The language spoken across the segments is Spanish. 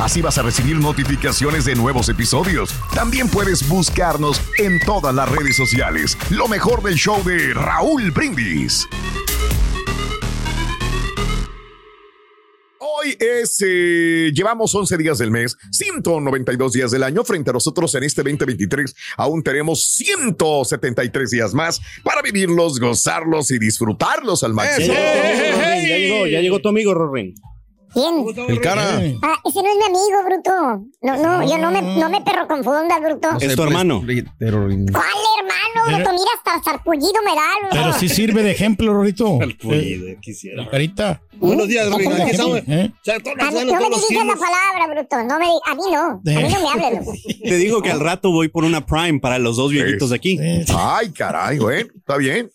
Así vas a recibir notificaciones de nuevos episodios. También puedes buscarnos en todas las redes sociales. Lo mejor del show de Raúl Brindis. Hoy es, eh, llevamos 11 días del mes, 192 días del año. Frente a nosotros en este 2023 aún tenemos 173 días más para vivirlos, gozarlos y disfrutarlos al máximo. Ya llegó, ya llegó tu amigo, Rorín. ¿Quién? El cara. Ah, ese no es mi amigo, Bruto. No, no, yo no me, no me perro confunda, Bruto. Es tu hermano. ¿Cuál hermano, Bruto? Mira, hasta sarpullido me da, Bruto. Pero sí sirve de ejemplo, Rorito. Sarpullido, quisiera. Carita. Buenos días, estamos. ¿Eh? A mí, no me digas la palabra, Bruto. No me, a mí no. A mí no me hables. Te digo que al rato voy por una Prime para los dos viejitos de aquí. Ay, caray, bueno, está bien.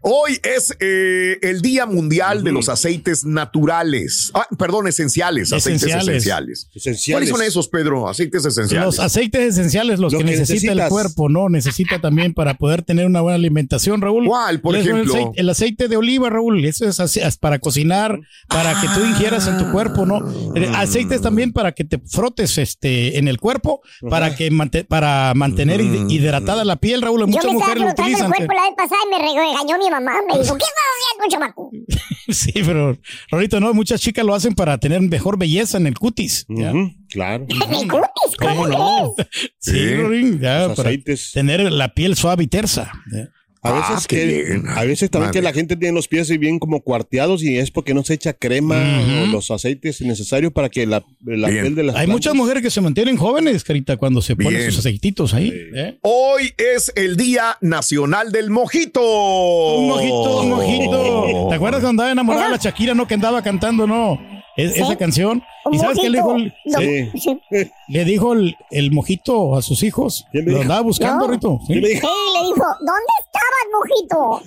Hoy es eh, el Día Mundial de los Aceites Naturales. Ah, perdón, esenciales. Aceites Esenciales. esenciales. ¿Cuáles son esos, Pedro? Aceites esenciales. Los aceites esenciales, los Lo que, que necesita el cuerpo, ¿no? Necesita también para poder tener una buena alimentación, Raúl. ¿Cuál, por el ejemplo? aceite- El aceite de oliva, Raúl. Eso es para cocinar, para que tú ingieras en tu cuerpo, ¿no? El aceite es también para que te frotes este, en el cuerpo, para que mante- para mantener hid- hidratada la piel, Raúl. Yo Muchas me estaba mujeres lo frotando el utilizan. cuerpo la vez pasada y me regañó mi mamá. Me dijo, ¿qué estás haciendo, chamaco? Sí, pero ahorita no, muchas chicas lo hacen para tener mejor belleza en el cutis. ¿ya? Claro. ¿En el cutis? ¿Cómo, ¿Cómo no? Sí, Rorín, ya, para aceites. tener la piel suave y tersa. ¿ya? A veces, Ah, que, bien. a veces también que la gente tiene los pies bien como cuarteados y es porque no se echa crema o los aceites necesarios para que la, piel de las Hay muchas mujeres que se mantienen jóvenes, Carita, cuando se ponen sus aceititos ahí. ¿eh? Hoy es el Día Nacional del Mojito. Un mojito, un mojito. ¿Te acuerdas cuando andaba enamorada de la Shakira, no? Que andaba cantando, ¿no? Es- Sí. Esa canción. ¿Y sabes qué le dijo el, No, Sí. sí. le dijo el, el mojito a sus hijos? ¿Quién le Lo andaba buscando, No. Rito. ¿sí? ¿Qué le dijo? Sí, le dijo, ¿dónde estabas, mojito?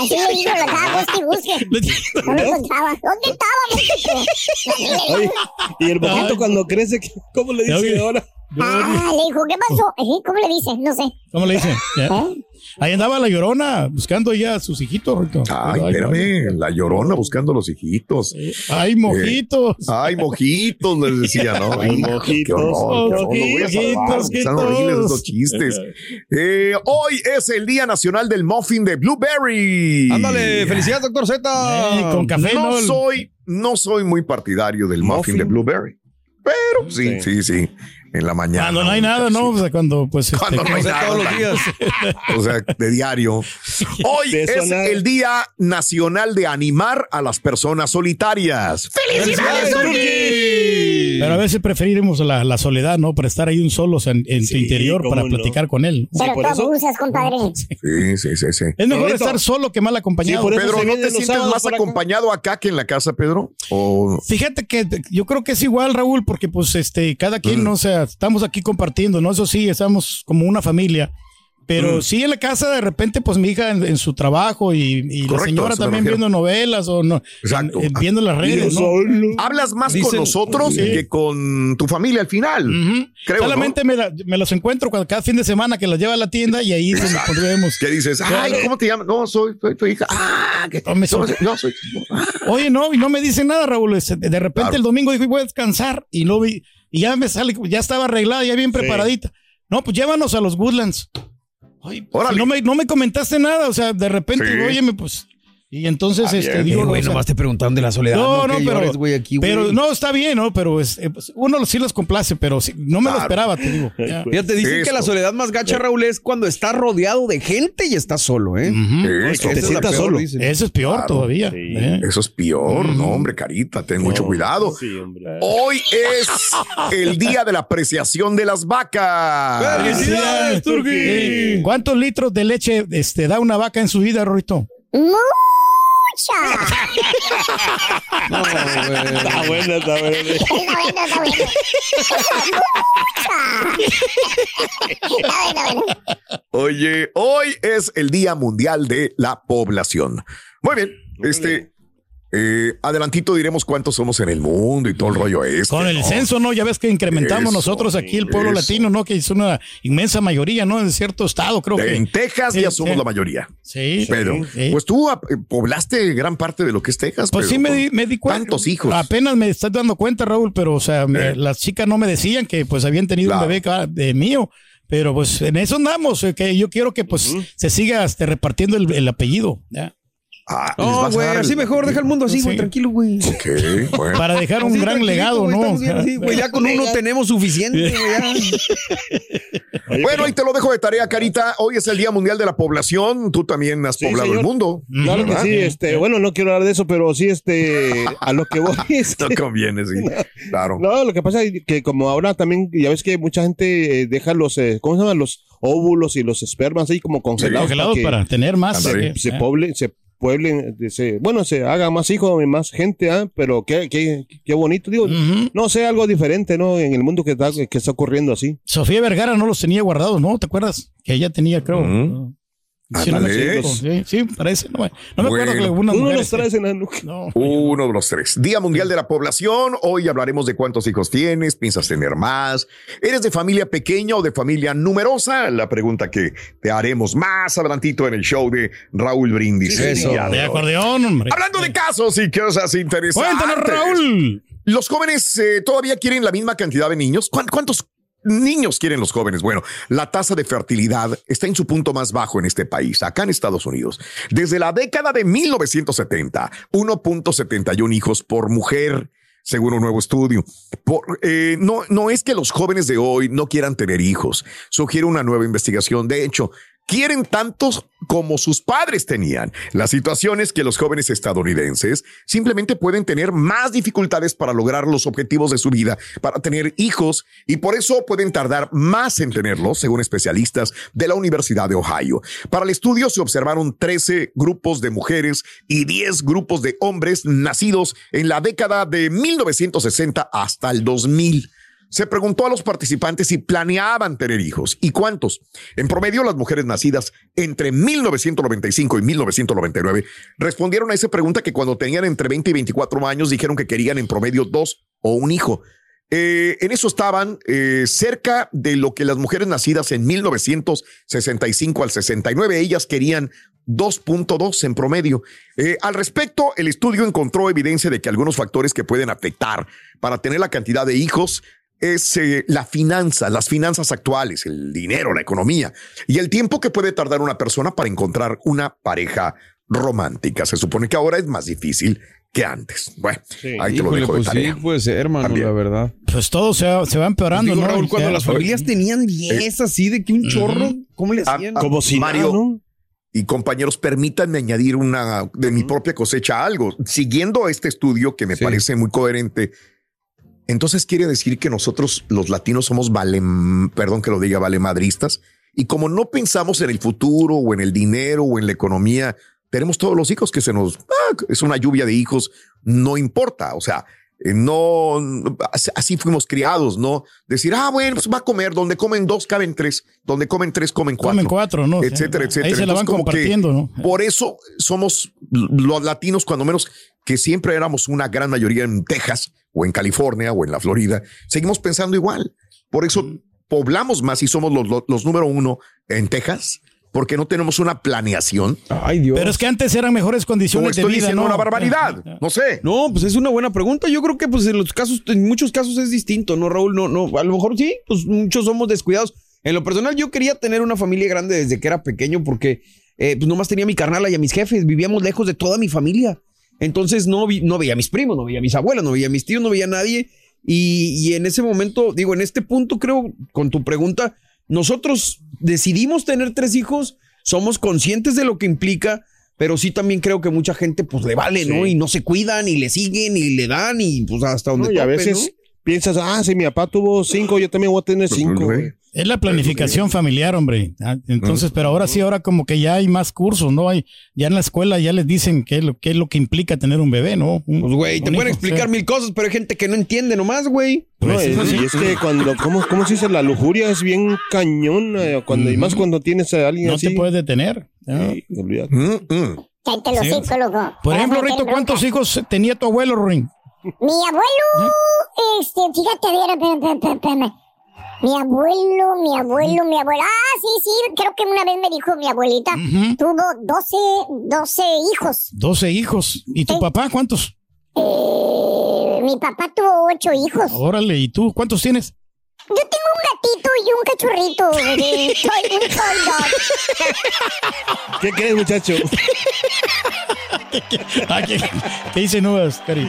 Así le dijo, lo estaba busque y busque. No lo encontraba. ¿Dónde estaba, mojito? Oye, y el mojito Ay. cuando crece, ¿cómo le dice ahora? Ah, le dijo, ¿qué pasó? Eh, ¿Cómo le dice? No sé. ¿Cómo le dicen? ¿Ya? ¿Eh? Ahí andaba la llorona buscando ya a sus hijitos, Rito. Ay, espérame, la llorona buscando los hijitos. Ay, mojitos. Ay, mojitos, les decía, ¿no? Ay, mojitos, Qué horror, qué horror, lo voy a salvar, mojitos, Están mojitos. horribles esos chistes. Eh, hoy es el Día Nacional del Muffin de Blueberry. Ándale, felicidades, doctor Z. Eh, con café, No ¿no? El- soy, no soy muy partidario del muffin, Muffin. de Blueberry. Pero sí, sí, sí. En la mañana. Cuando no hay nada, ¿no? O sea, cuando, pues. este, Cuando no hay nada. Todos los días. O sea, de diario. Hoy De es nada. el Día Nacional de Animar a las Personas Solitarias. ¡Felicidades, ¡Felicidades, Pero a veces preferiremos la, la soledad, ¿no? Para estar ahí un solo en, en tu interior cómo para no. platicar con él. Pero tú abusas, compadre. Sí, sí, sí, sí. Es mejor estar solo que mal acompañado. por eso Pedro, ¿no te sientes más para acá. acompañado acá que en la casa, Pedro? O Fíjate que yo creo que es igual, Raúl, porque pues este, cada quien, no o sea, estamos aquí compartiendo, ¿no? Eso sí, estamos como una familia. Pero sí en la casa de repente, pues mi hija en, en su trabajo y, y la señora también viendo novelas o no, Exacto. en- en- viendo las redes, ¿no? hablas más con nosotros Sí. que con tu familia al final. Creo, Solamente me, la- me los encuentro cuando, cada fin de semana que las lleva a la tienda y ahí nos pondremos. ¿Qué dices? Ay, ¿cómo te llamas? No, soy, soy tu hija. Ah, que No, me no, so- no, soy. Oye, no, y no me dicen nada, Raúl. Este, De repente Claro. el domingo dijo, voy a descansar. Y no vi, y ya me sale, ya estaba arreglada, ya bien preparadita. No, pues llévanos a los Woodlands. Oye, pues, no me, no me comentaste nada, o sea, de repente, Sí. óyeme, pues. Y entonces, Ah, este, digo, Eh, güey, o sea, nomás te preguntaron de la soledad. no, no, pero, llores, güey, aquí, güey. pero no, está bien, ¿no? Pero es, eh, pues, uno sí los complace, pero sí, no me lo esperaba, te digo. Ya. Fíjate, dicen que la soledad más gacha, Raúl, es cuando estás rodeado de gente y estás solo, ¿eh? Eso, te es sientas peor, solo. dicen. Eso es peor Claro. todavía. Sí. ¿eh? eso es peor, no, hombre, carita, ten mucho cuidado. Sí, hombre. Hoy es el día de la apreciación de las vacas. ¡Felicidades, Turqui! Eh, ¿Cuántos litros de leche este, da una vaca en su vida, Rorito? Mucha. No, güey. Está buena, está buena. Está bueno, está bueno. Mucha. Está bueno, está bueno. Oye, hoy es el Día Mundial de la Población. Muy bien, este. Eh, adelantito diremos cuántos somos en el mundo y todo el rollo este. Con el ¿no? censo, ¿no? Ya ves que incrementamos Eso, nosotros aquí el pueblo eso. latino, ¿no? Que es una inmensa mayoría, ¿no? En cierto estado, creo que. En Texas Sí, ya somos sí. la mayoría. Sí. Pedro, sí. pues tú poblaste gran parte de lo que es Texas. Pues Pedro, sí me di, me di cuenta. Tantos hijos. Apenas me estás dando cuenta, Raúl, pero o sea, me- Eh. las chicas no me decían que pues habían tenido Claro. un bebé de mío. Pero pues en eso andamos, eh, que yo quiero que pues se siga este, repartiendo el, el apellido, ¿ya? Ah, ¿les No, güey, el- así mejor, deja el mundo así, güey, Sí. tranquilo, güey. Ok, bueno. Para dejar un Así, gran legado, ¿no? bien así, ya con uno tenemos suficiente, güey. Bueno, ahí te lo dejo de tarea, Carita. Hoy es el Día Mundial de la Población. Tú también has Sí, poblado el mundo. Claro que ¿verdad? sí, este, bueno, no quiero hablar de eso, pero sí, este, a lo que voy, este, No conviene, sí. Claro. No, lo que pasa es que como ahora también, ya ves que mucha gente eh, deja los, eh, ¿cómo se llaman? Los óvulos y los espermas ahí como congelados. Congelados que para tener más. Eh, se, se eh. poble- se pueblen, se- bueno, se haga más hijos y más gente, ¿ah? pero qué, qué, qué bonito, digo, no sé, algo diferente, ¿no? En el mundo que está, que está ocurriendo así. Sofía Vergara no los tenía guardados, ¿no? ¿Te acuerdas? Que ella tenía, creo. Sí, no me Ándale. equivoco. sí, sí, parece. No me, no me acuerdo que Uno mujer, los este, traes en la nuca. No. Uno de los tres. Día Mundial de la Población. Hoy hablaremos de cuántos hijos tienes, piensas tener más. ¿Eres de familia pequeña o de familia numerosa? La pregunta que te haremos más adelantito en el show de Raúl Brindis. Eso. de De acordeón, hombre. Hablando de casos y cosas interesantes. Cuéntanos, Raúl. ¿Los jóvenes eh, todavía quieren la misma cantidad de niños? ¿Cuán- ¿Cuántos niños quieren los jóvenes? Bueno, la tasa de fertilidad está en su punto más bajo en este país, acá en Estados Unidos. Desde la década de 1970, 1.71 hijos por mujer. Según un nuevo estudio, Por- eh, no, no es que los jóvenes de hoy no quieran tener hijos, sugiere una nueva investigación. De hecho, quieren tantos como sus padres tenían. La situación es que los jóvenes estadounidenses simplemente pueden tener más dificultades para lograr los objetivos de su vida, para tener hijos, y por eso pueden tardar más en tenerlos, según especialistas de la Universidad de Ohio. Para el estudio se observaron 13 grupos de mujeres y 10 grupos de hombres nacidos en la década de 1960 hasta el 2000. Se preguntó a los participantes si planeaban tener hijos y cuántos. En promedio, las mujeres nacidas entre 1995 y 1999 respondieron a esa pregunta que cuando tenían entre 20 y 24 años dijeron que querían en promedio dos o un hijo. Eh, en eso estaban eh, cerca de lo que las mujeres nacidas en 1965 al 69, ellas querían 2.2 en promedio. Eh, al respecto, el estudio encontró evidencia de que algunos factores que pueden afectar para tener la cantidad de hijos es eh, la finanza, las finanzas actuales, el dinero, la economía y el tiempo que puede tardar una persona para encontrar una pareja romántica. Se supone que ahora es más difícil que antes. Bueno, ahí te lo dejo de pues tarea. sí, puede ser, hermano, También. la verdad. Pues todo se va, se va empeorando, Digo, ¿no? Raúl, cuando las familias tenían 10 así de que un chorro, ¿cómo le hacían? Ah, Como si Mario, nada, ¿no? y compañeros, permítanme añadir una de mi propia cosecha algo. Siguiendo este estudio que me Sí. parece muy coherente, entonces quiere decir que nosotros los latinos somos vale, perdón que lo diga, vale madristas. Y como no pensamos en el futuro o en el dinero o en la economía, tenemos todos los hijos que se nos, ah, es una lluvia de hijos, no importa. O sea, no, así fuimos criados, ¿no? Decir, ah, bueno, pues va a comer, donde comen dos, caben tres, donde comen tres, comen cuatro. Comen cuatro, ¿no? Etcétera, etcétera. Ahí se la van Entonces, compartiendo, ¿no? Por eso somos los latinos, cuando menos que siempre éramos una gran mayoría en Texas o en California o en la Florida, seguimos pensando igual. Por eso poblamos más y somos los, los, los número uno en Texas. Porque no tenemos una planeación. Ay, Dios. Pero es que antes eran mejores condiciones de estoy vida, diciendo ¿no? una barbaridad. No sé. No, pues es una buena pregunta. Yo creo que pues en los casos, en muchos casos es distinto, ¿no, Raúl? No, no, a lo mejor sí, pues muchos somos descuidados. En lo personal, yo quería tener una familia grande desde que era pequeño porque eh, pues nomás tenía a mi carnal y a mis jefes, vivíamos lejos de toda mi familia. Entonces no, vi- no veía a mis primos, no veía a mis abuelos, no veía a mis tíos, no veía a nadie. Y, y en ese momento, digo, en este punto creo, con tu pregunta, nosotros decidimos tener tres hijos, somos conscientes de lo que implica, pero sí también creo que mucha gente pues le vale, ¿no? Y no se cuidan y le siguen y le dan y pues hasta donde No, y a veces ¿no? piensas, ah, si mi papá tuvo cinco, yo también voy a tener cinco. güey. Es la planificación familiar, hombre. Ah, Entonces, pero ahora sí, ahora como que ya hay más cursos, ¿no? Hay, ya en la escuela ya les dicen qué es lo, qué es lo que implica tener un bebé, ¿no? Un- Pues, güey, te pueden explicar mil cosas, pero hay gente que no entiende nomás, güey. No, Pues, y, eso sí. y es que cuando, ¿cómo, cómo se dice? La lujuria es bien cañón, eh, cuando, y más cuando tienes a alguien No así. te puedes detener. ¿no? Sí, olvídate. Mm, mm. Los Sí. Por ejemplo, Rito, ¿cuántos hijos tenía tu abuelo, Ruin? Mi abuelo, este, fíjate, a ver, espérame, espérame, espérame. Mi abuelo, mi abuelo, mi abuela. Ah, sí, sí, creo que una vez me dijo mi abuelita. Tuvo 12, 12 hijos. 12 hijos. ¿Y tu papá cuántos? Eh, mi papá tuvo 8 hijos. Órale, ¿y tú cuántos tienes? Yo tengo un gatito y un cachorrito. de toy- un dog. ¿Qué crees, muchacho? Ah, ¿qué, qué dice Nubes, Cari?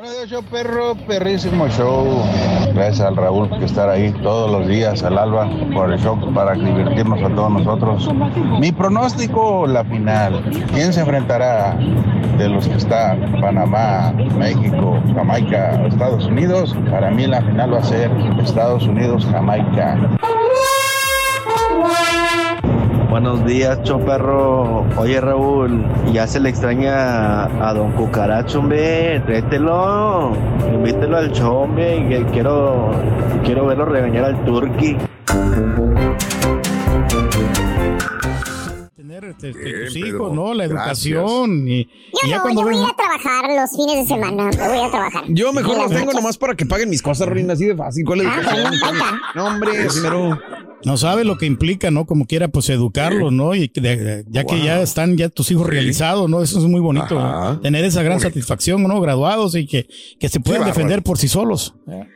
Buenos días, show perro, perrísimo show. Gracias al Raúl por estar ahí todos los días al alba por el show para divertirnos a todos nosotros. Mi pronóstico, la final. ¿Quién se enfrentará de los que están? Panamá, México, Jamaica, Estados Unidos. Para mí la final va a ser Estados Unidos, Jamaica. Buenos días, choperro. Oye, Raúl, ya se le extraña a don Cucaracho, hombre. Trételo. Invítelo al show, hombre. que quiero, quiero verlo regañar al turqui. Tener este, este, tus Pedro, hijos, ¿no? La educación. Y, y Yo ya no, cuando yo voy ven- a ir a trabajar los fines de semana. Me voy a trabajar. Yo mejor los tengo noches. nomás para que paguen mis cosas, Reina, así de fácil. ¿Cuál es Ah, está. No, hombre, primero. No sabe lo que implica, ¿no? Como quiera, pues educarlos, ¿no? Y que de- ya que ya están ya tus hijos realizados, ¿no? Eso es muy bonito. ¿no? tener esa gran satisfacción, ¿no? Graduados y que, que se puedan defender por sí solos.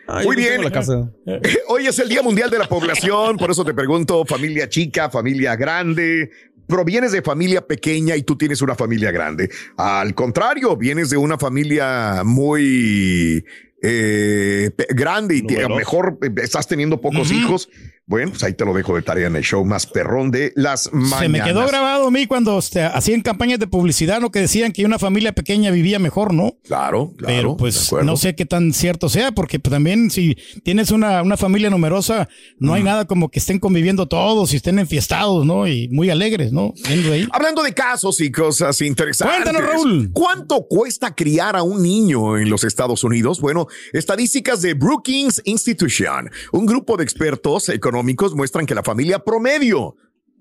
Ay, Muy bien. La casa. Hoy es el Día Mundial de la Población, por eso te pregunto, familia chica, familia grande. Provienes de familia pequeña y tú tienes una familia grande. Al contrario, vienes de una familia muy eh, grande y te- a lo mejor eh, estás teniendo pocos hijos. Bueno, pues ahí te lo dejo de tarea en el show más perrón de las mañanas. Se me quedó grabado a mí cuando este, hacían campañas de publicidad, ¿no? Que decían que una familia pequeña vivía mejor, ¿no? Claro, claro. Pero pues no sé qué tan cierto sea, porque pues, también si tienes una, una familia numerosa, no hay Mm. nada como que estén conviviendo todos y estén enfiestados, ¿no? Y muy alegres, ¿no? Ahí. Hablando de casos y cosas interesantes. Cuéntanos, Raúl. ¿Cuánto cuesta criar a un niño en los Estados Unidos? Bueno, estadísticas de Brookings Institution, un grupo de expertos económicos muestran que la familia promedio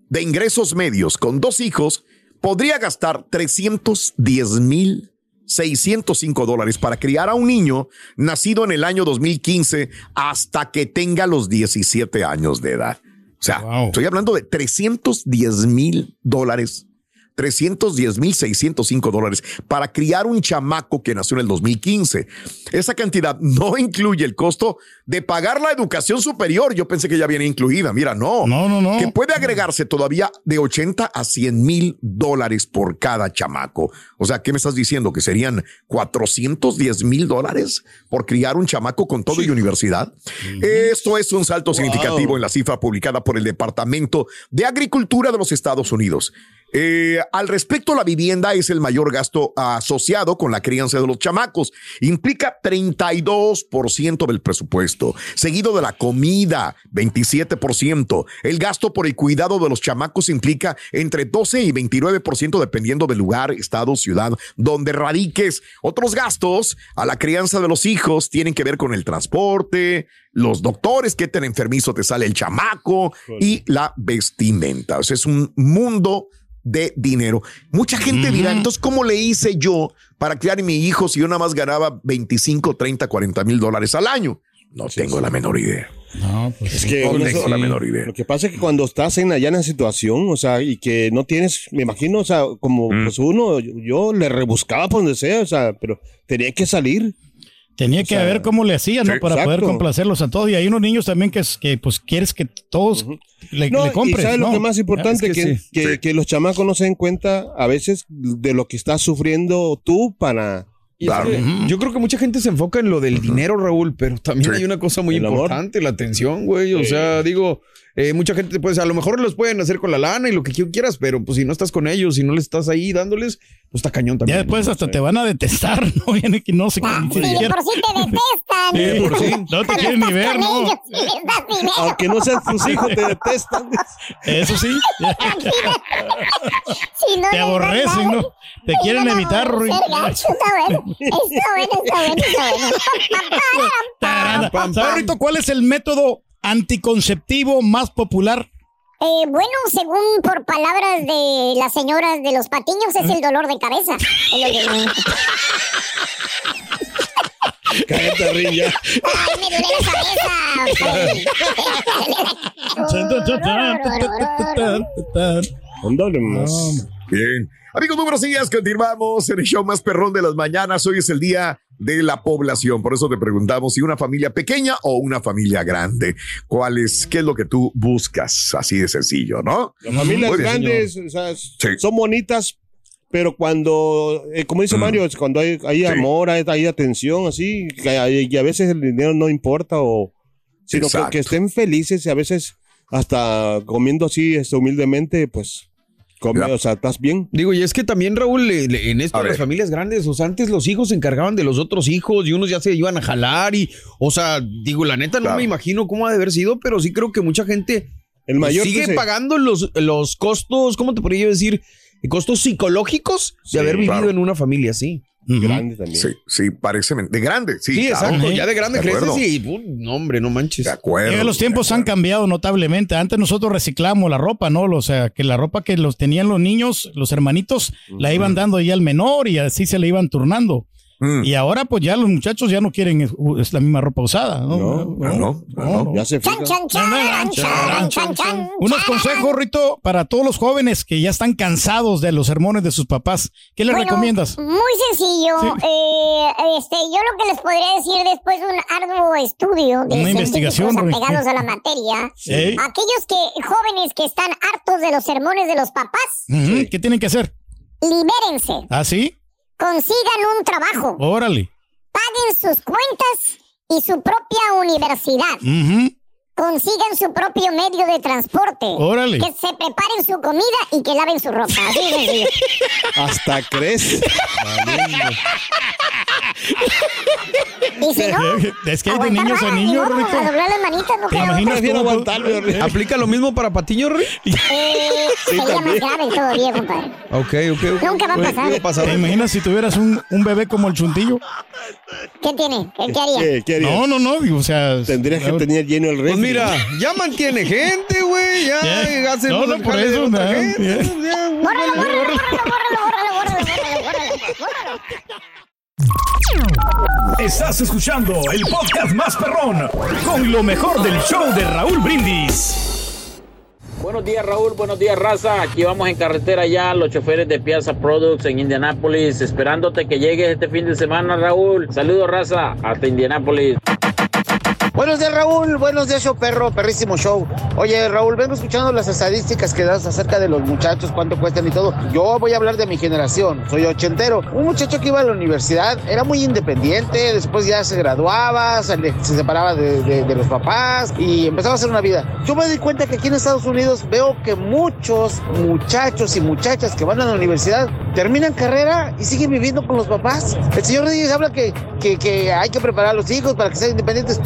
de ingresos medios con dos hijos podría gastar 310 mil 605 dólares para criar a un niño nacido en el año 2015 hasta que tenga los 17 años de edad. O sea, estoy hablando de 310 mil dólares. 310 mil 605 dólares para criar un chamaco que nació en el 2015. Esa cantidad no incluye el costo de pagar la educación superior. Yo pensé que ya viene incluida. Mira, no. No, no, no. Que puede agregarse todavía de 80 a 100 mil dólares por cada chamaco. O sea, ¿qué me estás diciendo? ¿Que serían 410 mil dólares por criar un chamaco con todo y universidad? Esto es un salto significativo en la cifra publicada por el Departamento de Agricultura de los Estados Unidos. Eh, al respecto, la vivienda es el mayor gasto asociado con la crianza de los chamacos. Implica 32% del presupuesto, seguido de la comida, 27%. El gasto por el cuidado de los chamacos implica entre 12 y 29% dependiendo del lugar, estado, ciudad donde radiques. Otros gastos a la crianza de los hijos tienen que ver con el transporte, los doctores, qué tan enfermizo te sale el chamaco y la vestimenta. O sea, es un mundo de dinero. Mucha gente dirá, entonces, ¿cómo le hice yo para criar a mi hijo si yo nada más ganaba 25, 30, 40 mil dólares al año? No tengo la menor idea. No, pues Es que No tengo la menor idea. Lo que pasa es que cuando estás en allá en la situación, o sea, y que no tienes, me imagino, o sea, como Mm. pues uno, yo, yo le rebuscaba por donde sea, o sea, pero tenía que salir. Tenía que ver cómo le hacían, ¿no? sí, Para poder complacerlos a todos. Y hay unos niños también que, que pues quieres que todos le, No, le compres. y sabes lo ¿no? que más importante, Es que, sí. que, que los chamacos no se den cuenta a veces de lo que estás sufriendo tú para... Que Yo creo que mucha gente se enfoca en lo del dinero, Raúl, pero también Sí. hay una cosa muy El amor. importante, la atención, güey. O Sí. sea, digo, eh, mucha gente, pues a lo mejor los pueden hacer con la lana y lo que quieras, pero pues si no estás con ellos, si no les estás ahí dándoles, pues está cañón también. Ya después hasta te van a detestar, ¿no? Ya ni que no sé Sí, de por sí te detestan. Sí, de por sí. No te quieren ni ver, ¿no? ellos, si. Aunque no sean tus hijos, te detestan. Eso sí. Si no Te aborrecen, ¿no? Te quieren evitar, Rui. está bueno. Está bueno, está bueno, está bueno. Tarada. ¿Sabes, Rito, cuál es el método anticonceptivo más popular? Eh, bueno, según por palabras de las señoras de los patiños, es el dolor de cabeza. Cállate, Rin, ya. Ay, me duele la cabeza. Bien. Amigos, muy buenos días. Continuamos en el show más perrón de las mañanas. Hoy es el día de la población. Por eso te preguntamos si una familia pequeña o una familia grande. ¿Cuál es, qué es lo que tú buscas? Así de sencillo, ¿no? Las familias Muy grandes o sea, son bonitas, pero cuando, eh, como dice Mario, es cuando hay, hay amor, hay, hay atención, así, hay- y a veces el dinero no importa, o sino que estén felices y a veces hasta comiendo así este, humildemente, pues, come, o sea, estás bien. Digo, y es que también, Raúl, en esto de las familias grandes, o sea, antes los hijos se encargaban de los otros hijos y unos ya se iban a jalar y, o sea, digo, la neta no me imagino cómo ha de haber sido, pero sí creo que mucha gente El mayor sigue se- pagando los, los costos, ¿cómo te podría yo decir? Costos psicológicos de Sí, haber vivido claro. en una familia así. Grande también. Sí, sí, parece de grande. Sí, Sí, claro. exacto. Ya de grande acuerdo. creces y, pu, no, hombre, no manches. De acuerdo. Eh, los tiempos han cambiado notablemente. Antes nosotros reciclamos la ropa, ¿no? O sea, que la ropa que los tenían los niños, los hermanitos, la iban dando ya al menor y así se le iban turnando. Mm. Y ahora pues ya los muchachos ya no quieren es, es la misma ropa usada, ¿no? Ah, no, ah, no. Ya se Chan, chan, chan, chan, chan, chan. Unos consejos, Rito, para todos los jóvenes que ya están cansados de los sermones de sus papás. ¿Qué les Bueno, recomiendas? Muy sencillo. Eh, este, yo lo que les podría decir después de un arduo estudio de Una investigación, apegados a la materia, Sí. aquellos que jóvenes que están hartos de los sermones de los papás, ¿Qué tienen que hacer? libérense, ¿Ah, sí? Consigan un trabajo, Órale. paguen sus cuentas y su propia universidad. Ujú. Consigan su propio medio de transporte. Órale. Que se preparen su comida y que laven su ropa. Así. Hasta crees. Y si no, Es que hay de niños a niños, modo, Rito. A doblar las manitas, no ¿Te imaginas aguantarme, horrible. ¿Aplica lo mismo para Patiño, Rey? Eh, sería más grave todavía, compadre. Ok, ok. Nunca va a Oye, pasar. ¿qué pasa? ¿Te imaginas si tuvieras un, un bebé como el chuntillo? ¿Qué tiene? ¿Qué, qué haría? ¿Qué, qué harías? No, no, no, o sea... Tendrías que tener lleno el refri mira, ya mantiene gente, güey. Ya, yeah. hace no, no, por eso, no. Estás escuchando el podcast más perrón con lo mejor del show de Raúl Brindis. Buenos días Raúl, buenos días Raza. Aquí vamos en carretera ya, los choferes de Piazza Products en Indianápolis, esperándote que llegues este fin de semana Raúl. Saludos Raza, hasta Indianápolis. Buenos días, Raúl. Buenos días, show perro, perrísimo show. Oye, Raúl, vengo escuchando las estadísticas que das acerca de los muchachos, cuánto cuestan y todo. Yo voy a hablar de mi generación, soy ochentero. Un muchacho que iba a la universidad era muy independiente, después ya se graduaba, se, se separaba de, los papás y empezaba a hacer una vida. Yo me di cuenta que aquí en Estados Unidos veo que muchos muchachos y muchachas que van a la universidad terminan carrera y siguen viviendo con los papás. El señor Reyes habla que, hay que preparar a los hijos para que sean independientes.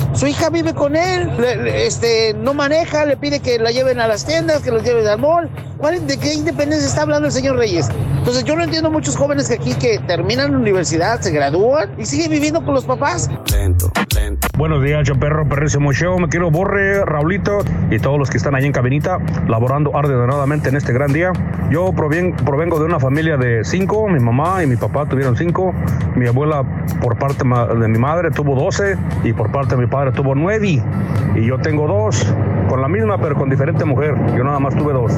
Vive con él, le- este, no maneja, le pide que la lleven a las tiendas, que los lleven al mall. ¿Cuál- ¿De qué independencia está hablando el señor Reyes? Entonces yo no entiendo muchos jóvenes que aquí que terminan la universidad, se gradúan y siguen viviendo con los papás. Lento, lento. Buenos días, yo perro, perrísimo show. Me quiero Borre, Raulito y todos los que están ahí en cabinita, laborando arduamente en este gran día. Yo provien- provengo de una familia de cinco. Mi mamá y mi papá tuvieron cinco. Mi abuela, por parte de mi madre, tuvo doce. Y por parte de mi padre, tuvo nueve. Y yo tengo dos, con la misma, pero con diferente mujer. Yo nada más tuve dos.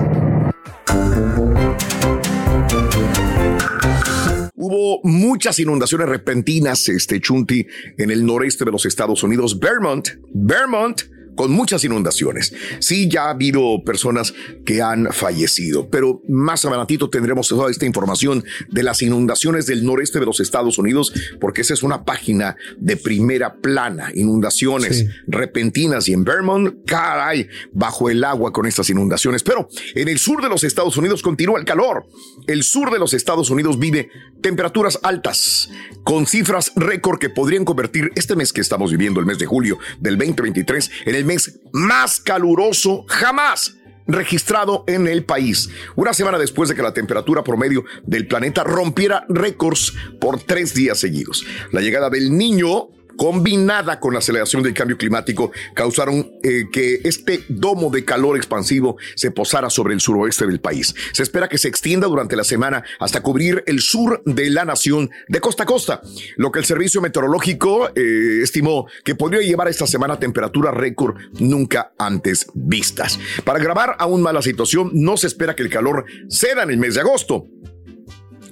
Hubo muchas inundaciones repentinas, este Chunti, en el noreste de los Estados Unidos, Vermont, Vermont, con muchas inundaciones. Sí, ya ha habido personas que han fallecido, pero más adelantito tendremos toda esta información de las inundaciones del noreste de los Estados Unidos, porque esa es una página de primera plana, inundaciones repentinas y en Vermont, caray, bajo el agua con estas inundaciones. Pero en el sur de los Estados Unidos continúa el calor. El sur de los Estados Unidos vive temperaturas altas, con cifras récord que podrían convertir este mes que estamos viviendo, el mes de julio del 2023, en el mes más caluroso jamás registrado en el país. Una semana después de que la temperatura promedio del planeta rompiera récords por tres días seguidos. La llegada del niño combinada con la aceleración del cambio climático causaron eh, que este domo de calor expansivo se posara sobre el suroeste del país. Se espera que se extienda durante la semana hasta cubrir el sur de la nación de costa a costa, lo que el servicio meteorológico eh, estimó que podría llevar esta semana a temperaturas récord nunca antes vistas. Para grabar aún más la situación, no se espera que el calor ceda en el mes de agosto.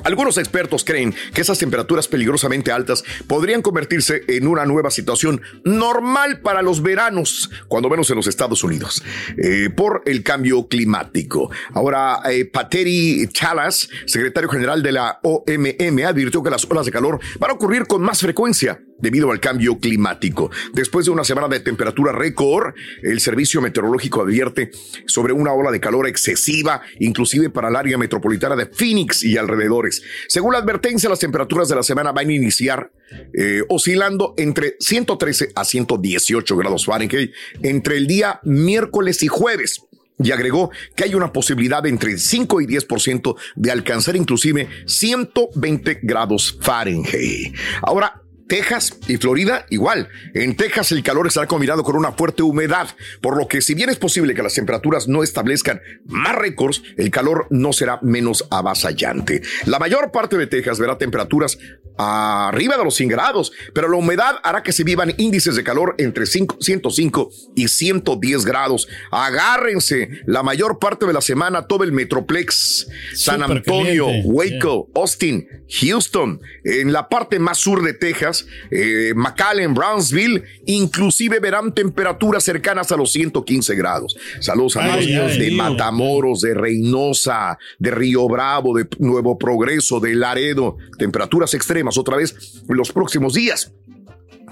Algunos expertos creen que esas temperaturas peligrosamente altas podrían convertirse en una nueva situación normal para los veranos, cuando menos en los Estados Unidos, eh, por el cambio climático. Ahora, eh, Pateri Chalas, secretario general de la OMM, advirtió que las olas de calor van a ocurrir con más frecuencia debido al cambio climático. Después de una semana de temperatura récord, el servicio meteorológico advierte sobre una ola de calor excesiva, inclusive para el área metropolitana de Phoenix y alrededores. Según la advertencia, las temperaturas de la semana van a iniciar eh, oscilando entre 113 a 118 grados Fahrenheit entre el día miércoles y jueves. Y agregó que hay una posibilidad entre 5 y 10% de alcanzar inclusive 120 grados Fahrenheit. Ahora, Texas y Florida igual. En Texas el calor estará combinado con una fuerte humedad, por lo que si bien es posible que las temperaturas no establezcan más récords, el calor no será menos avasallante. La mayor parte de Texas verá temperaturas arriba de los 100 grados, pero la humedad hará que se vivan índices de calor entre 5 105 y 110 grados. Agárrense la mayor parte de la semana todo el Metroplex, San Antonio, caliente. Waco, Austin, Houston, en la parte más sur de Texas, eh, McAllen, Brownsville, inclusive verán temperaturas cercanas a los 115 grados. Saludos amigos Ay, ay, de Dios. Matamoros, de Reynosa, de Río Bravo, de Nuevo Progreso, de Laredo, temperaturas extremas otra vez los próximos días.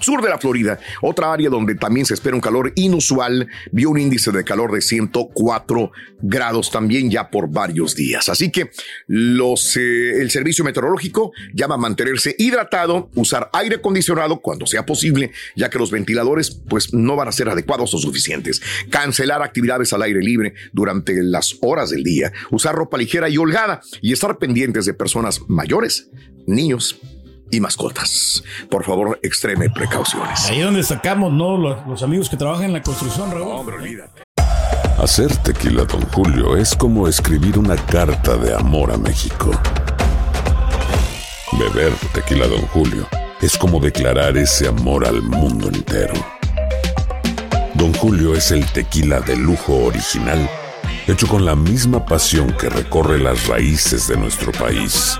sur de la Florida, otra área donde también se espera un calor inusual, vio un índice de calor de 104 grados también ya por varios días. Así que los, eh, el servicio meteorológico llama a mantenerse hidratado, usar aire acondicionado cuando sea posible, ya que los ventiladores pues no van a ser adecuados o suficientes. Cancelar actividades al aire libre durante las horas del día, usar ropa ligera y holgada y estar pendientes de personas mayores, niños y mascotas. Por favor, extreme precauciones. Ahí donde sacamos, ¿no? Los, los amigos que trabajan en la construcción, Raúl. Hombre, olvídate. Hacer tequila, Don Julio, es como escribir una carta de amor a México. Beber tequila, Don Julio, es como declarar ese amor al mundo entero. Don Julio es el tequila de lujo original, hecho con la misma pasión que recorre las raíces de nuestro país.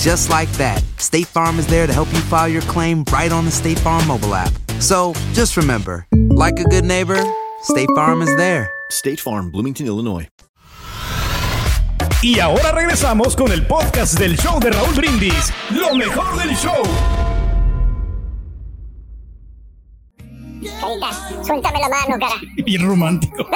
And just like that, State Farm is there to help you file your claim right on the State Farm mobile app. So just remember, like a good neighbor, State Farm is there. State Farm, Bloomington, Illinois. Y ahora regresamos con el podcast del show de Raúl Brindis. Lo mejor del show. Suéltame la mano, cara. Bien romántico.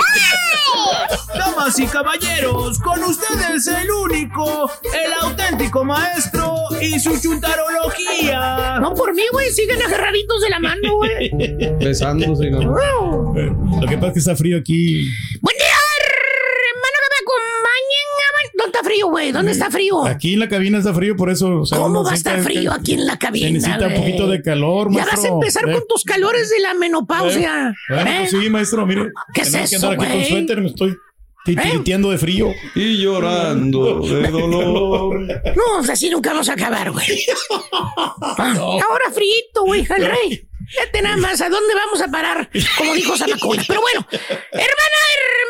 Damas y caballeros, con ustedes el único, el auténtico maestro y su chuntarología. No por mí, güey, siguen agarraditos de la mano, güey. Besándose, ¿no? Lo que pasa es que está frío aquí. Buen día, hermano, que me acompañen. ¿Dónde está frío, güey? ¿Dónde está frío? Aquí en la cabina está frío, por eso. o sea, ¿Cómo va a estar que frío aquí en la cabina? Se necesita un güey? poquito de calor, Ya maestro. vas a empezar Eh, con tus calores de la menopausia. eh. Bueno, ¿eh? pues sí, maestro, mire. ¿Qué es tenemos que eso, andar aquí con güey? ¿Eh? suéter, me estoy titiriteando de frío. Y llorando de dolor. No, pues así nunca vamos a acabar, güey. Ah, Ahora frito, güey, del rey. Vete nada más, ¿a dónde vamos a parar? Como dijo Zamacona. Pero bueno, hermana, hermanito,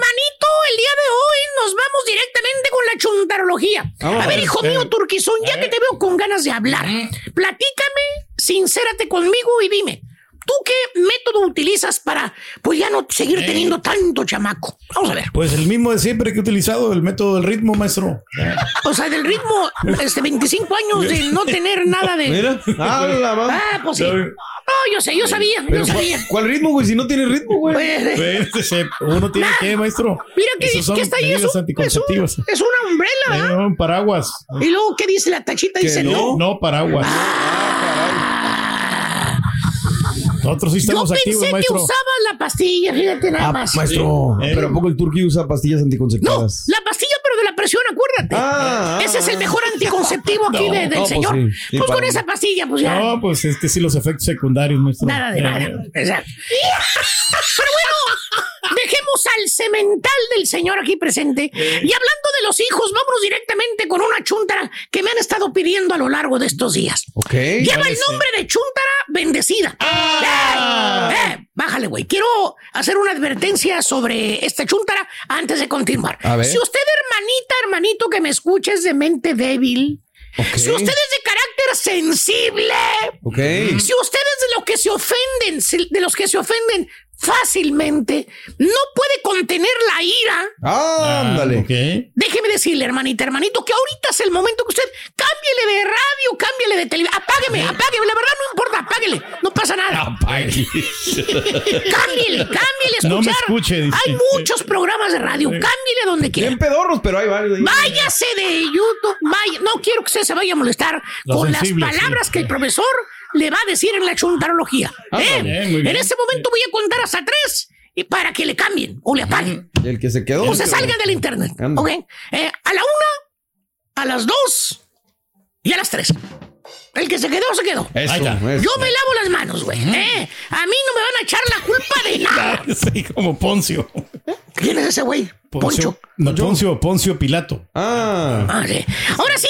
el día de hoy nos vamos directamente con la chuntarología. A ver, hijo eh. mío, Turquizón, ya que te veo con ganas de hablar, platícame, sincérate conmigo y dime. ¿Tú qué método utilizas para, pues ya no seguir teniendo tanto chamaco? Vamos a ver. Pues el mismo de siempre que he utilizado, el método del ritmo, maestro. O sea, del ritmo, este, 25 años de no tener nada de. Mira. Ah. Ah, pues sí. No, yo sé, yo sabía, yo Pero, sabía. ¿cuál, cuál ritmo, güey? Si no tiene ritmo, güey. Pues, Espérese, Uno tiene que, maestro. Mira que, que está ahí, es, medidas un- anticonceptivas. es una umbrella, Eh, ¿verdad? un paraguas. Y luego, ¿qué dice la tachita? Que Dice no. No, paraguas. Nosotros sí estamos yo activos, pensé maestro. que usabas la pastilla, fíjate nada Ah, más. maestro. Pero ¿a poco el turqui usa pastillas anticonceptivas? La pastilla, la presión, acuérdate. Ah, Ese es el mejor anticonceptivo aquí No, de- del no, pues señor. sí, Pues, sí, con para- esa pastilla, pues ya. No, pues es que sí, los efectos secundarios, maestro. Nada de Eh, nada. Exacto. Pero bueno, dejemos al semental del señor aquí presente. Y hablando de los hijos, vámonos directamente con una chuntara que me han estado pidiendo a lo largo de estos días. Ok. Lleva el nombre de chuntara bendecida. Eh, eh, bájale, güey. Quiero hacer una advertencia sobre esta chuntara antes de continuar. A ver. Si usted, hermanito que me escucha, es de mente débil. Si usted es de carácter sensible, Ok. si ustedes de los que se ofenden, de los que se ofenden fácilmente, no puede contener la ira. Ah, ándale. Déjeme decirle, hermanita, hermanito, que ahorita es el momento que usted cámbiele de radio, cámbiele de televisión. Apágueme, apágueme, la verdad no importa, apáguele, no pasa nada. cámbiele, cámbiele, escuchar. No me escuche, dice. Hay muchos programas de radio, cámbiele donde quiera. Bien pedorros, pero hay varios. Váyase de YouTube, vaya. No quiero que usted se vaya a molestar con las palabras que el profesor le va a decir en la chuntarología. Ah, ¿eh? bien, muy bien. En ese momento voy a contar hasta tres y para que le cambien o le apaguen. Y el que se quedó. O se salgan del internet. Eh, a la una, a las dos y a las tres. El que se quedó, se quedó. Eso. Yo me lavo las manos, güey. ¿eh? A mí no me van a echar la culpa de nada. Sí, como Poncio. ¿Quién es ese güey? Poncio. No, Poncio, Poncio Pilato. Ah. Ah, sí. Ahora sí,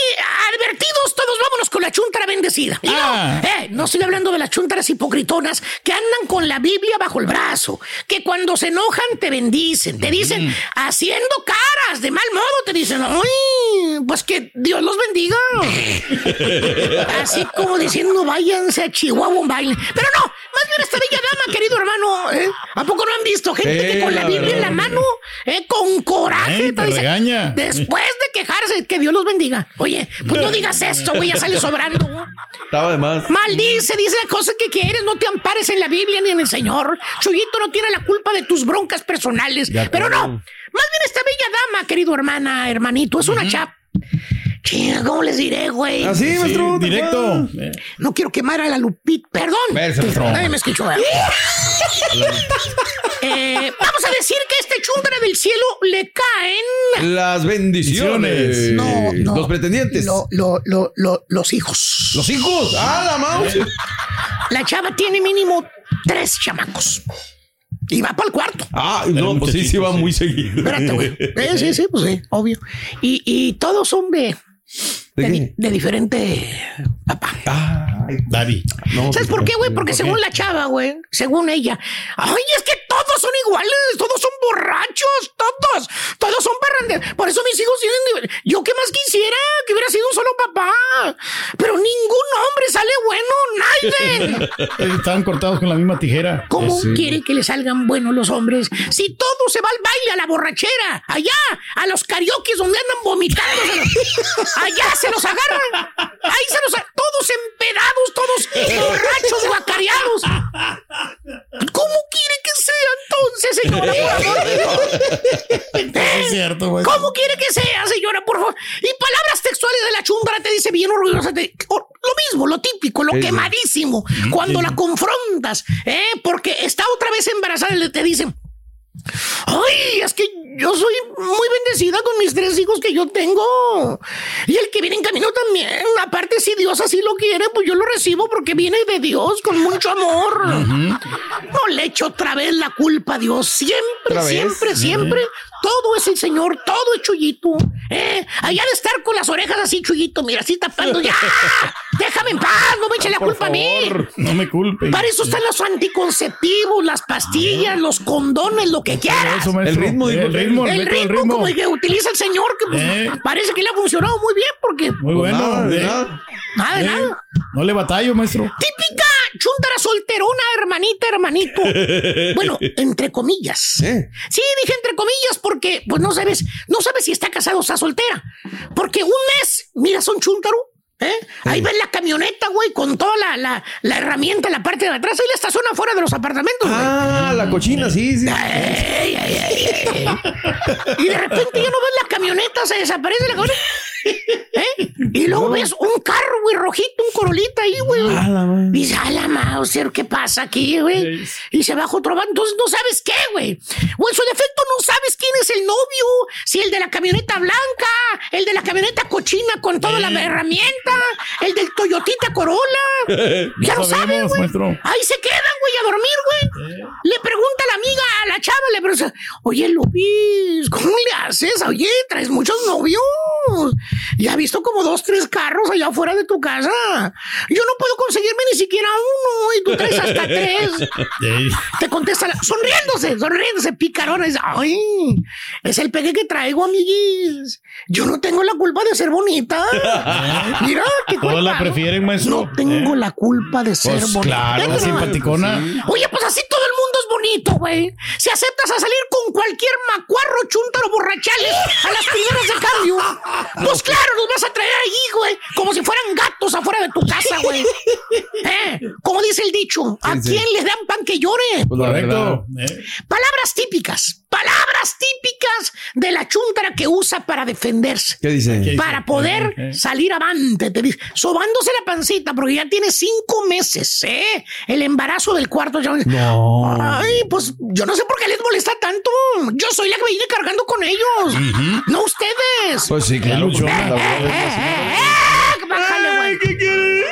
advertidos, todos vámonos con la chuntara bendecida. Y Ah. no, eh, no estoy hablando de las chuntaras hipocritonas que andan con la Biblia bajo el brazo, que cuando se enojan te bendicen, te dicen, haciendo caras de mal modo, te dicen, ¡ay! Pues que Dios los bendiga. Así como diciendo, váyanse a Chihuahua un baile. Pero no, más bien esta bella dama, querido hermano, ¿eh? ¿a poco no han visto gente Sí, que con la la Biblia en la mano, eh, con coraje, te dice, después de quejarse, que Dios los bendiga. Oye, pues no digas esto, güey, ya sale sobrando. Estaba de más. Maldice, dice la cosa que quieres, no te ampares en la Biblia ni en el Señor. Chuyito no tiene la culpa de tus broncas personales. Pero no, más bien esta bella dama, querido hermana, hermanito, es una chap. Chinga, ¿cómo les diré, güey? Así, maestro. tal Directo. No quiero quemar a la Lupit, perdón. Verse, maestro. Nadie me escuchó. Eh, vamos a decir que a este chumbra del cielo le caen Las bendiciones. No, no. Los pretendientes. lo- lo- lo- lo- los hijos. Los hijos. ¡Ah, la mouse! La chava tiene mínimo tres chamacos. Y va para el cuarto. Ah, no, pues sí, sí va muy seguido. Espérate, güey. Eh, sí, sí, pues sí, obvio. Y, y todos son de, ¿De de, qué? di- de diferente papá. Ay, Daddy. no, ¿Sabes por qué, güey? Porque ¿por según qué? la chava, güey, según ella, ay, es que todos son iguales, todos son borrachos, todos, todos son parranderos. Por eso mis hijos tienen. nivel- Yo qué más quisiera que hubiera sido un solo papá. Pero ningún hombre sale bueno, Naiden. Estaban cortados con la misma tijera. ¿Cómo Sí. quiere que le salgan buenos los hombres? Si todo se va al baile, a la borrachera, allá, a los karaoke donde andan vomitando, allá se los agarran, ahí se los a- todos empedados, todos borrachos, guacareados. ¿Cómo quiere que sea entonces, señora? Es cierto. ¿Cómo quiere que sea, señora, por favor? Y palabras textuales de la chumbra te dice bien orgullosa. te- lo mismo, lo típico, lo Sí, sí. quemadísimo. Cuando la confrontas, ¿eh? Porque está otra vez embarazada y le- te dicen. Ay, es que yo soy muy bendecida con mis tres hijos que yo tengo. Y el que viene en camino también. Aparte, si Dios así lo quiere, pues yo lo recibo porque viene de Dios con mucho amor. No le echo otra vez la culpa a Dios. Siempre, siempre, siempre. Todo es el Señor, todo es Chuyito. ¿eh? Allá de estar con las orejas así, Chuyito, mira, así tapando. ¡Ya! Déjame en paz, no me eche la Por culpa a mí. no me culpen. Para eso están los anticonceptivos, las pastillas, los condones, lo que quieras. Eso. El ritmo, dijo el ritmo, el El ritmo, como el que utiliza el señor, que pues, Eh. parece que le ha funcionado muy bien porque Muy bueno. Nada, de eh. nada. nada de Eh, nada. No le batallo, maestro. Típica chuntara solterona, hermanita, hermanito. bueno, entre comillas. ¿Eh? Sí, dije entre comillas porque pues no sabes, no sabes si está casado o está soltera. Porque un mes, mira, son chúntaro. ¿Eh? Ahí ves la camioneta, güey, con toda la, la, la herramienta en la parte de atrás. Ahí la estaciona fuera de los apartamentos, güey. Ah, la cochina, sí, sí. Ay, ay, ay, ay. Y de repente ya no ves la camioneta, se desaparece la camioneta. ¿Eh? Y luego ves un carro, güey, rojito, un corolita ahí, güey. Ah, la madre. Y dice, a la Mauser, ¿qué pasa aquí, güey? Y se baja otro van. Entonces no sabes qué, güey. O en su defecto no sabes quién es el novio. Si el de la camioneta blanca, el de la camioneta cochina con toda la herramienta, el del Toyotita Corolla. ya lo sabemos, güey. Ahí se quedan, güey, a dormir, güey. Le pregunta a la amiga, a la chava, le pregunta, oye, Lupis, ¿cómo le haces? Oye, traes muchos novios. Ya he visto como dos, tres carros allá afuera de tu casa. Yo no puedo conseguirme ni siquiera uno y tú traes hasta tres. Eh, Te contesta la- sonriéndose, sonriéndose, picarona. Dice, ay, es el pegue que traigo, amiguis. Yo no tengo la culpa de ser bonita. Mira, qué Todos la prefieren, maestro. No tengo la culpa de ser Pues bonita. claro, simpaticona. Oye, pues así todo el bonito, güey. Si aceptas a salir con cualquier macuarro, chúntaro, borrachales a las primeras de cambio, pues claro, los vas a traer ahí, güey, como si fueran gatos afuera de tu casa, güey. ¿Eh? Como dice el dicho, ¿a Sí, sí. quién le dan pan que llore? Pues. Eh, Palabras típicas, palabras típicas de la chúntara que usa para defenderse. ¿Qué dice? ¿Qué? Para poder salir avante, te dice, sobándose la pancita, porque ya tiene cinco meses, ¿eh? El embarazo del cuarto ya. No. Ay, pues yo no sé por qué les molesta tanto. Yo soy la que viene cargando con ellos, no ustedes. Pues sí, claro. luchona. porque la verdad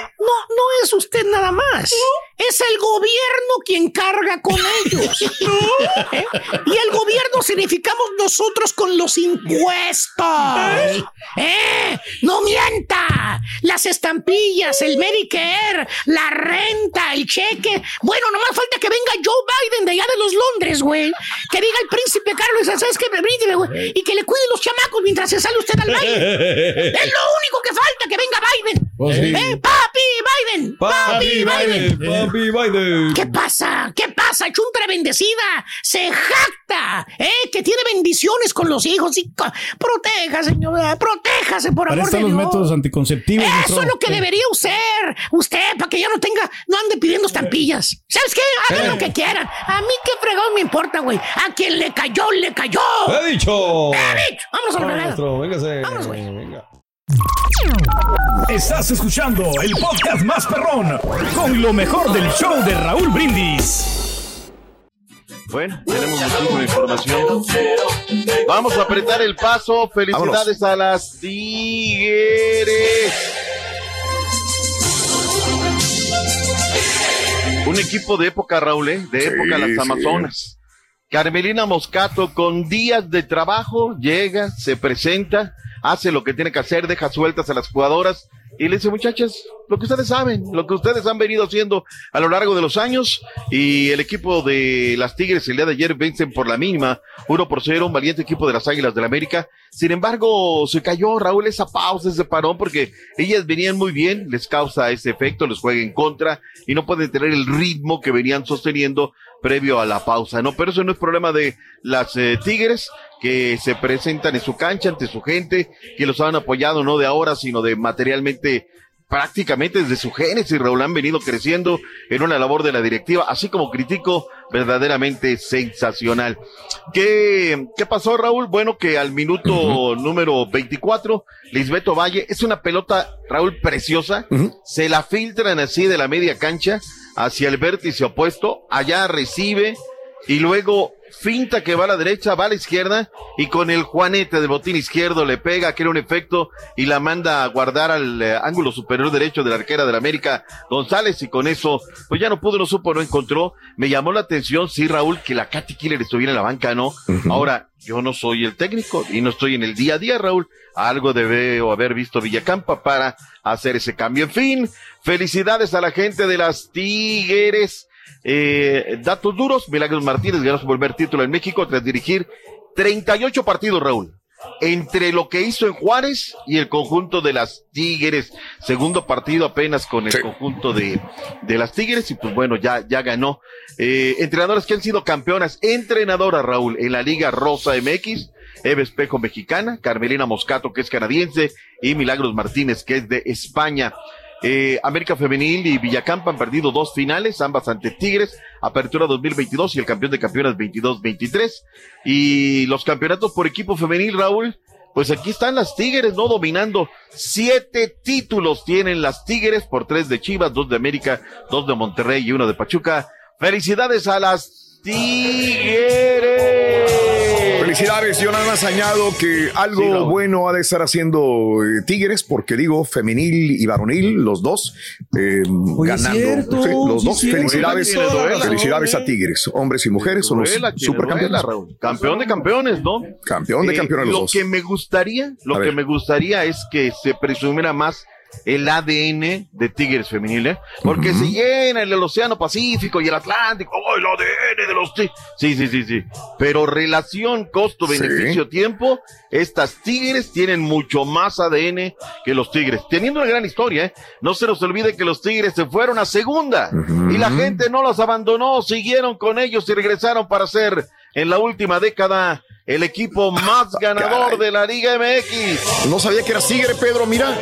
Eh, eh, eh. No, no es usted nada más. Es el gobierno quien carga con ellos. ¿Eh? Y el gobierno significamos nosotros con los impuestos. ¿Eh? No mientas. casa, las estampillas, el Medicare, la renta, el cheque. Bueno, nomás falta que venga Joe Biden de allá de los Londres, güey. Que diga el príncipe Carlos, ¿sabes qué? Güey. Y que le cuide los chamacos mientras se sale usted al baile. es lo único que falta, que venga Biden. Pues sí. ¿Eh? Papi Biden. Papi, Biden. Papi Biden. ¿Qué pasa? ¿Qué pasa? Chuntra bendecida. Se jacta, ¿eh? Que tiene bendiciones con los hijos. Y co- proteja, señora. Protéjase, por Para amor eso de están los Dios. métodos anticonceptivos. Eso es lo que debería usar. Usted, para que ya no tenga, no ande pidiendo estampillas. ¿Sabes qué? Hagan Eh. lo que quieran. A mí qué fregado me importa, güey. A quien le cayó, le cayó. He dicho. He dicho. Vámonos a la Vamos, fregada. maestro, véngase. Venga. Estás escuchando el podcast más perrón con lo mejor del show de Raúl Brindis. Bueno, tenemos muchísima información. Vamos a apretar el paso. Felicidades a las Tigres. Un equipo de época, Raúl, ¿eh? de época las sí. Amazonas. Carmelina Moscato, con días de trabajo, llega, se presenta, hace lo que tiene que hacer, deja sueltas a las jugadoras y le dice, muchachas, lo que ustedes saben, lo que ustedes han venido haciendo a lo largo de los años y el equipo de las Tigres el día de ayer vencen por la mínima, uno por cero, un valiente equipo de las Águilas del América. Sin embargo, se cayó Raúl esa pausa, ese parón, porque ellas venían muy bien, les causa ese efecto, les juega en contra y no pueden tener el ritmo que venían sosteniendo previo a la pausa, ¿no? Pero eso no es problema de las eh, Tigres que se presentan en su cancha ante su gente, que los han apoyado no de ahora, sino de materialmente prácticamente desde su génesis, Raúl, han venido creciendo en una labor de la directiva, así como critico, verdaderamente sensacional. ¿Qué, qué pasó, Raúl? Bueno, que al minuto número 24, Lisbeto Valle, es una pelota, Raúl, preciosa, se la filtran así de la media cancha hacia el vértice opuesto, allá recibe y luego finta que va a la derecha, va a la izquierda y con el juanete del botín izquierdo le pega, crea un efecto y la manda a guardar al eh, ángulo superior derecho de la arquera del América González y con eso pues ya no pudo, no supo, no encontró. Me llamó la atención, sí Raúl, que la Katy Killer estuviera en la banca, ¿no? Ahora, yo no soy el técnico y no estoy en el día a día, Raúl. Algo debe o haber visto Villacampa para hacer ese cambio. En fin, felicidades a la gente de las Tigres. Eh, datos duros, Milagros Martínez ganó su primer título en México tras dirigir 38 partidos, Raúl. Entre lo que hizo en Juárez y el conjunto de las Tigres. Segundo partido apenas con el conjunto de, de las Tigres y pues bueno, ya, ya ganó. Eh, entrenadores que han sido campeonas, entrenadora Raúl en la Liga Rosa MX. Eve Espejo mexicana, Carmelina Moscato que es canadiense y Milagros Martínez que es de España. Eh, América Femenil y Villacampa han perdido dos finales, ambas ante Tigres, Apertura 2022 y el campeón de campeonas 22-23. Y los campeonatos por equipo femenil, Raúl, pues aquí están las Tigres, ¿no? Dominando. Siete títulos tienen las Tigres por tres de Chivas, dos de América, dos de Monterrey y uno de Pachuca. Felicidades a las Tigres. Felicidades, yo nada más añado que algo bueno ha de estar haciendo eh, Tigres, porque digo, femenil y varonil, los dos, eh, ganando. cierto, Sí, los sí, dos, felicidades, duela, felicidades a Tigres, hombres y mujeres, son los supercampeones. duela. Campeón de campeones, ¿no? Campeón de Eh, campeones los Lo dos. que me gustaría, lo A que ver. me gustaría es que se presumiera más el ADN de Tigres femenil, ¿eh? Porque se llena el, el Océano Pacífico y el Atlántico, ¡oh, el ADN de los Tigres! Sí, sí, sí, sí. Pero relación costo-beneficio-tiempo, estas Tigres tienen mucho más ADN que los Tigres. Teniendo una gran historia, ¿eh? No se nos olvide que los Tigres se fueron a segunda y la gente no los abandonó, siguieron con ellos y regresaron para ser en la última década el equipo más ganador de la Liga MX. No sabía que era Tigre, Pedro, mira.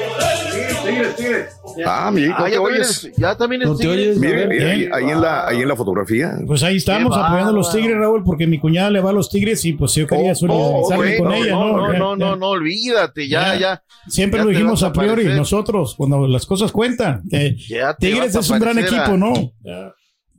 Tigres, Tigres. Ah, mira, Ah, ¿no ya te también oyes? es- ya también es ¿No te oyes? Mire, mire, ahí, en la, ahí en la fotografía. Pues ahí estamos Qué apoyando a los. Tigres, Raúl, porque mi cuñada le va a los Tigres y pues yo quería Oh, solidarizarme Oh, con bueno, ella, no, ¿no? no, Ya, no, no, ya. no, olvídate, ya, Ya. ya. Siempre Ya lo dijimos a priori, nosotros, cuando las cosas cuentan. Ya Tigres es un gran equipo, ¿no?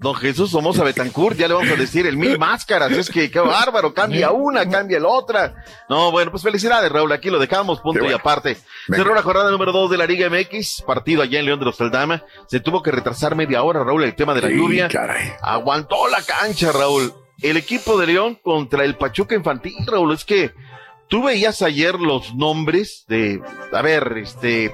Don Jesús Somoza Betancourt, ya le vamos a decir el mil máscaras, es que qué bárbaro, cambia una, cambia la otra. No, bueno, pues felicidades, Raúl, aquí lo dejamos, punto y aparte. Venga. Cerró la jornada número dos de la Liga MX, partido allá en León de los Aldama, se tuvo que retrasar media hora, Raúl, el tema de la Sí, lluvia. caray. Aguantó la cancha, Raúl. El equipo de León contra el Pachuca Infantil, Raúl, es que tú veías ayer los nombres de, a ver, este,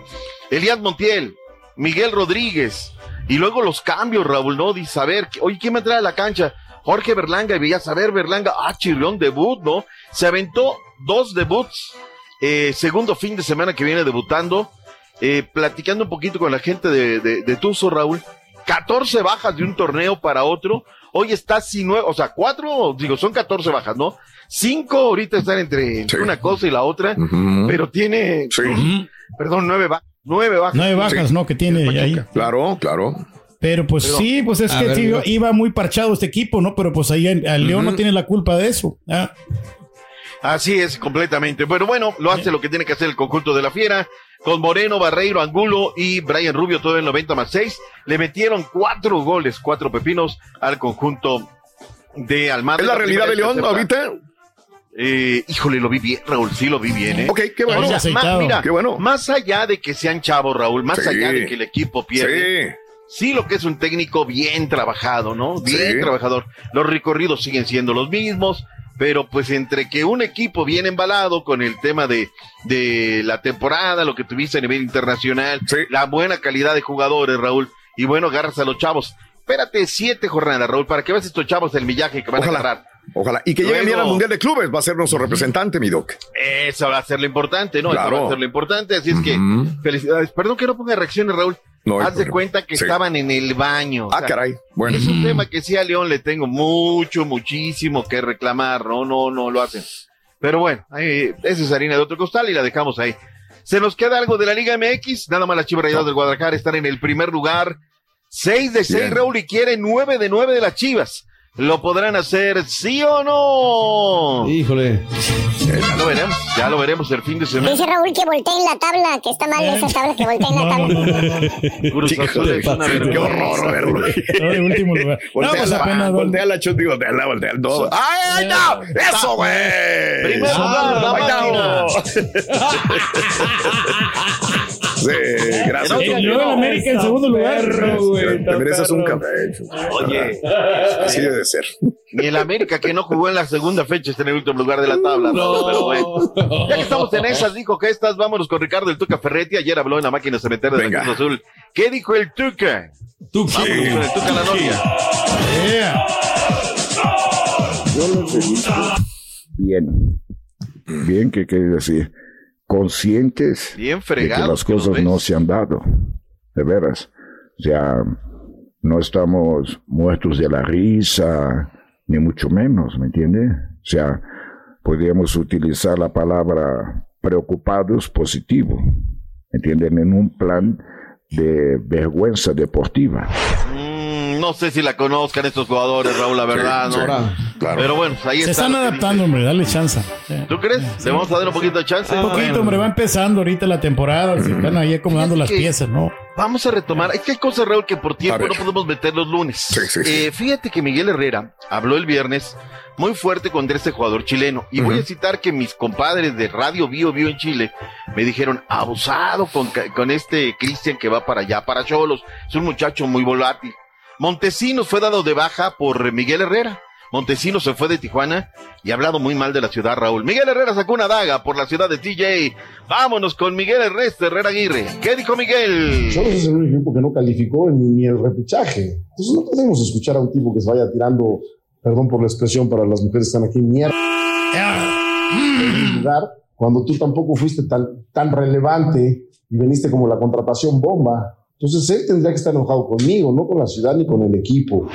Elías Montiel, Miguel Rodríguez, y luego los cambios, Raúl, ¿no? Dice, a ver, oye, ¿quién me trae a la cancha? Jorge Berlanga, y veías a ver Berlanga, ah, chirrión, debut, ¿no? Se aventó dos debuts, eh, segundo fin de semana que viene debutando, eh, platicando un poquito con la gente de, de, de Tuzo, Raúl, 14 bajas de un torneo para otro, hoy está sin nueve, o sea, cuatro, digo, son 14 bajas, ¿no? Cinco ahorita están entre, entre una cosa y la otra, pero tiene, perdón, nueve bajas. Nueve bajas. Nueve bajas, ¿no? Que tiene ahí. Claro, claro. Pero pues Pero- sí, pues es que ver, iba muy parchado este equipo, ¿no? Pero pues ahí el, el León no tiene la culpa de eso. Ah. Así es, completamente. Pero bueno, lo hace lo que tiene que hacer el conjunto de la Fiera. Con Moreno, Barreiro, Angulo y Brian Rubio, todo en 90 más 6. Le metieron cuatro goles, cuatro pepinos al conjunto de Almada. ¿Es la realidad de León ahorita? Eh, híjole, lo vi bien, Raúl, sí lo vi bien, ¿eh? Ok, qué bueno. Ma- mira, Qué bueno. más allá de que sean chavos, Raúl, más Sí. allá de que el equipo pierde, sí. lo que es un técnico bien trabajado, ¿no? Bien Sí. trabajador. Los recorridos siguen siendo los mismos, pero pues entre que un equipo bien embalado con el tema de, de la temporada, lo que tuviste a nivel internacional, la buena calidad de jugadores, Raúl, y bueno, agarras a los chavos. Espérate siete jornadas, Raúl, para que veas estos chavos del millaje que van a agarrar. Ojalá. Y que lleguen bien al Luego- Mundial de Clubes, va a ser nuestro representante, mi doc. Eso va a ser lo importante, ¿no? Eso Claro. va a ser lo importante. Así es que, felicidades. Perdón que no ponga reacciones, Raúl. No Haz de cuenta que Sí. estaban en el baño. o Ah, sea, caray. Bueno. Es un tema que sí a León le tengo mucho, muchísimo que reclamar. No, no, no lo hacen. Pero bueno, ahí, esa es harina de otro costal y la dejamos ahí. ¿Se nos queda algo de la Liga MX? Nada más las Chivas Rayadas del Guadalajara están en el primer lugar. Seis de seis, Bien. Raúl, y quieren nueve de nueve de las Chivas. ¿Lo podrán hacer sí o no? Híjole. ya lo veremos, ya lo veremos el fin de semana. Dice Raúl que volteen la tabla, que está mal esa tabla, que volteen la tabla. Cruz Azul es una Qué horror, verlo. En último lugar. No, Voltea pues la- voltea la chuti, voltea la, voltea el todo. ¡Ay, no! ¡Eso, güey! Primer lugar, la Ahí máquina. Sí, gracias. Y luego el América en segundo lugar. Te mereces un café. Oye, Así debe ser. ni el América que no jugó en la segunda fecha está en el último lugar de la tabla. No. Pero bueno. Ya que estamos en esas, dijo que estas, vámonos con Ricardo el Tuca Ferretti. Ayer habló en la máquina cementera de la Cruz Azul. ¿Qué dijo el Tuca? Vámonos con el Tuca la. Yo he visto bien. Bien, ¿qué quiere decir? Conscientes Bien de que las cosas no se han dado. De veras. O sea, no estamos muertos de la risa, ni mucho menos, ¿me entiende? O sea, podríamos utilizar la palabra preocupados positivo, ¿me entienden? En un plan de vergüenza deportiva. Mm, no sé si la conozcan estos jugadores, Raúl, la verdad, sí, ¿no? claro. Pero bueno, ahí Se está. están adaptando, hombre, dale chance. ¿Tú crees? ¿Le vamos a dar un poquito de chance? Un poquito, Bueno. hombre, va empezando ahorita la temporada. Se están ahí acomodando las que- piezas, ¿no? Vamos a retomar. Es que hay cosas, Raúl, que por tiempo no podemos meter los lunes. sí, sí. Eh, fíjate que Miguel Herrera habló el viernes muy fuerte contra este jugador chileno. Y voy a citar que mis compadres de Radio Bio Bio en Chile me dijeron, abusado con, con este Cristian que va para allá, para Cholos. Es un muchacho muy volátil. Montesinos fue dado de baja por Miguel Herrera. Montesinos se fue de Tijuana y ha hablado muy mal de la ciudad, Raúl. Miguel Herrera sacó una daga por la ciudad de TJ. Vámonos con Miguel Ernesto Herrera Aguirre. ¿Qué dijo Miguel? Cholos es el único equipo que no calificó ni, ni el repechaje. Entonces no podemos escuchar a un tipo que se vaya tirando, perdón por la expresión para las mujeres que están aquí, mierda. lugar, cuando tú tampoco fuiste tan, tan relevante y veniste como la contratación bomba. Entonces él tendría que estar enojado conmigo, no con la ciudad ni con el equipo.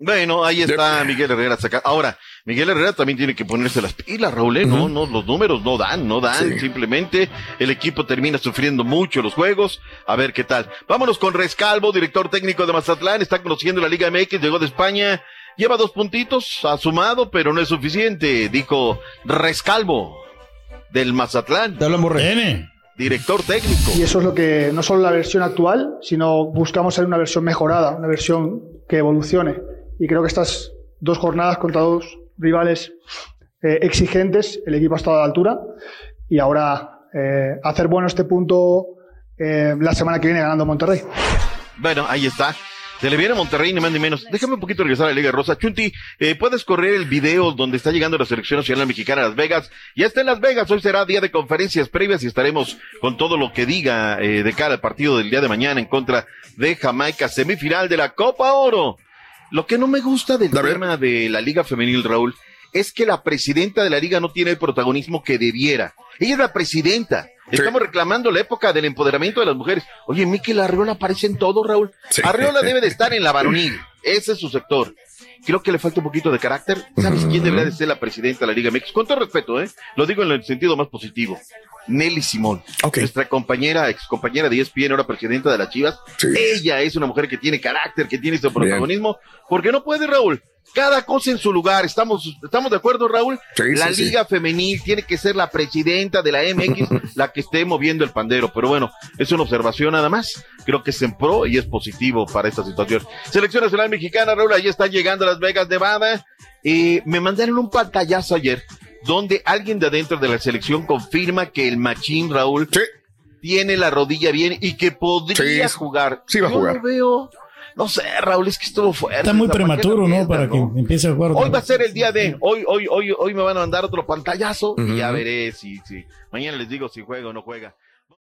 Bueno, ahí está Miguel Herrera saca. Ahora, Miguel Herrera también tiene que ponerse las pilas, Raúl, ¿eh? No, no, los números no dan, no dan. Simplemente el equipo termina sufriendo mucho los juegos. A ver qué tal. Vámonos con Rescalvo, director técnico de Mazatlán. Está conociendo la Liga MX, llegó de España. Lleva dos puntitos, ha sumado, pero no es suficiente, dijo Rescalvo del Mazatlán. Te hablamos, Re. Director técnico. Y eso es lo que, no solo la versión actual, sino buscamos hacer una versión mejorada, una versión que evolucione. Y creo que estas dos jornadas contra dos rivales eh, exigentes, el equipo ha estado a la altura. Y ahora eh, hacer bueno este punto eh, la semana que viene ganando Monterrey. Bueno, ahí está. Se le viene a Monterrey, ni más ni menos. Déjame un poquito regresar a la Liga Rosa. Chunti, eh, puedes correr el video donde está llegando la selección nacional mexicana a Las Vegas. Ya está en Las Vegas. Hoy será día de conferencias previas y estaremos con todo lo que diga eh, de cara al partido del día de mañana en contra de Jamaica, semifinal de la Copa Oro. Lo que no me gusta del tema de la Liga Femenil, Raúl, es que la presidenta de la liga no tiene el protagonismo que debiera. Ella es la presidenta. Estamos reclamando la época del empoderamiento de las mujeres. Oye, Miquel Arriola aparece en todo, Raúl. Sí. Arriola debe de estar en la varonil. Ese es su sector. Creo que le falta un poquito de carácter. ¿Sabes quién debería de ser la presidenta de la Liga MX? Con todo respeto, ¿eh? Lo digo en el sentido más positivo. Nelly Simón. Nuestra compañera, ex compañera de ESPN, ahora presidenta de las Chivas. Ella es una mujer que tiene carácter, que tiene este protagonismo. Porque no puede, Raúl. Cada cosa en su lugar. ¿Estamos, estamos de acuerdo, Raúl? Sí, la sí, sí. Liga Femenil tiene que ser la presidenta de la MX la que esté moviendo el pandero. Pero bueno, es una observación nada más. Creo que es en pro y es positivo para esta situación. Selección Nacional Mexicana, Raúl, ahí están llegando a Las Vegas, Nevada. Eh, me mandaron un pantallazo ayer donde alguien de adentro de la selección confirma que el machín, Raúl, tiene la rodilla bien y que podría jugar. sí va a Yo jugar. lo veo. No sé, Raúl, es que estuvo fuerte. Está muy prematuro, ¿no? Para que empiece a jugar. Hoy va a ser el día de, hoy, hoy, hoy, hoy me van a mandar otro pantallazo y ya veré si, si, mañana les digo si juega o no juega.